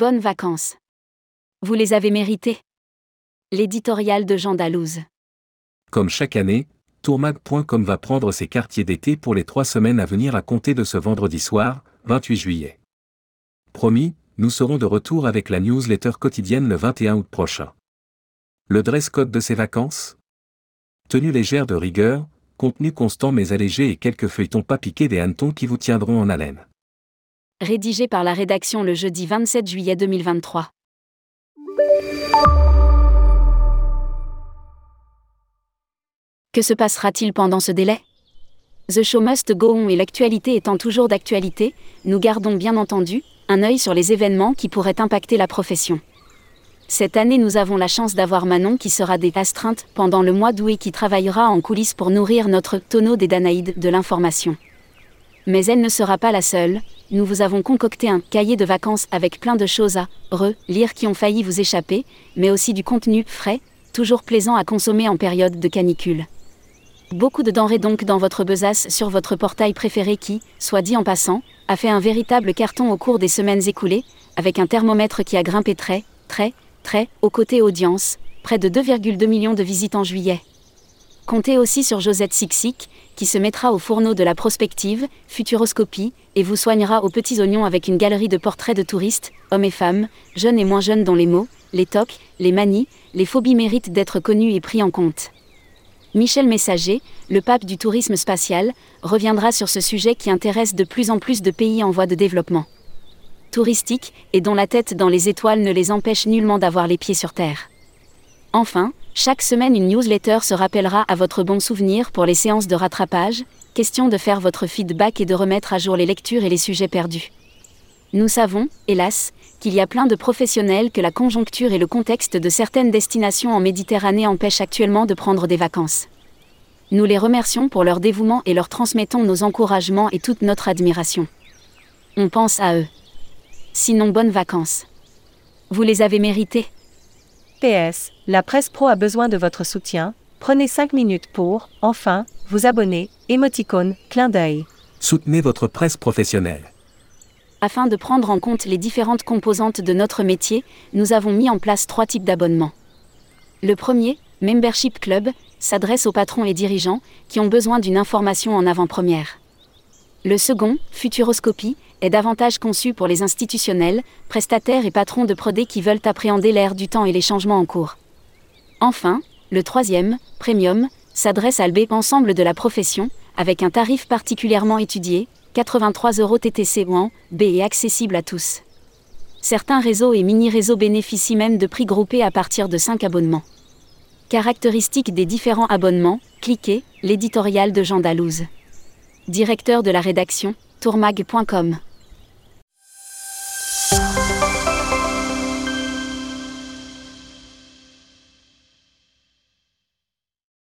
Bonnes vacances. Vous les avez méritées. L'éditorial de Jean Dalouse. Comme chaque année, tourmag.com va prendre ses quartiers d'été pour les trois semaines à venir à compter de ce vendredi soir, 28 juillet. Promis, nous serons de retour avec la newsletter quotidienne le 21 août prochain. Le dress code de ces vacances? Tenue légère de rigueur, contenu constant mais allégé et quelques feuilletons pas piqués des hannetons qui vous tiendront en haleine. Rédigé par la rédaction le jeudi 27 juillet 2023. Que se passera-t-il pendant ce délai? The show must go on et l'actualité étant toujours d'actualité, nous gardons bien entendu un œil sur les événements qui pourraient impacter la profession. Cette année, nous avons la chance d'avoir Manon qui sera des astreintes pendant le mois d'août et qui travaillera en coulisses pour nourrir notre tonneau des Danaïdes de l'information. Mais elle ne sera pas la seule, nous vous avons concocté un cahier de vacances avec plein de choses à re-lire qui ont failli vous échapper, mais aussi du contenu frais, toujours plaisant à consommer en période de canicule. Beaucoup de denrées donc dans votre besace sur votre portail préféré qui, soit dit en passant, a fait un véritable carton au cours des semaines écoulées, avec un thermomètre qui a grimpé très, très, très, au côté audience, près de 2,2 millions de visites en juillet. Comptez aussi sur Josette Sixic, qui se mettra au fourneau de la prospective, Futuroscopie, et vous soignera aux petits oignons avec une galerie de portraits de touristes, hommes et femmes, jeunes et moins jeunes dont les mots, les tocs, les manies, les phobies méritent d'être connus et pris en compte. Michel Messager, le pape du tourisme spatial, reviendra sur ce sujet qui intéresse de plus en plus de pays en voie de développement. Touristique, et dont la tête dans les étoiles ne les empêche nullement d'avoir les pieds sur Terre. Enfin, chaque semaine une newsletter se rappellera à votre bon souvenir pour les séances de rattrapage, question de faire votre feedback et de remettre à jour les lectures et les sujets perdus. Nous savons, hélas, qu'il y a plein de professionnels que la conjoncture et le contexte de certaines destinations en Méditerranée empêchent actuellement de prendre des vacances. Nous les remercions pour leur dévouement et leur transmettons nos encouragements et toute notre admiration. On pense à eux. Sinon, bonnes vacances. Vous les avez méritées. PS, la presse pro a besoin de votre soutien. Prenez 5 minutes pour, enfin, vous abonner, émoticône, clin d'œil. Soutenez votre presse professionnelle. Afin de prendre en compte les différentes composantes de notre métier, nous avons mis en place trois types d'abonnements. Le premier, Membership Club, s'adresse aux patrons et dirigeants qui ont besoin d'une information en avant-première. Le second, Futuroscopie, est davantage conçu pour les institutionnels, prestataires et patrons de prodé qui veulent appréhender l'ère du temps et les changements en cours. Enfin, le troisième, Premium, s'adresse à l'ensemble de la profession, avec un tarif particulièrement étudié, 83 euros TTC ou en B est accessible à tous. Certains réseaux et mini-réseaux bénéficient même de prix groupés à partir de 5 abonnements. Caractéristiques des différents abonnements, cliquez l'éditorial de Jean Dalouse. Directeur de la rédaction, tourmag.com.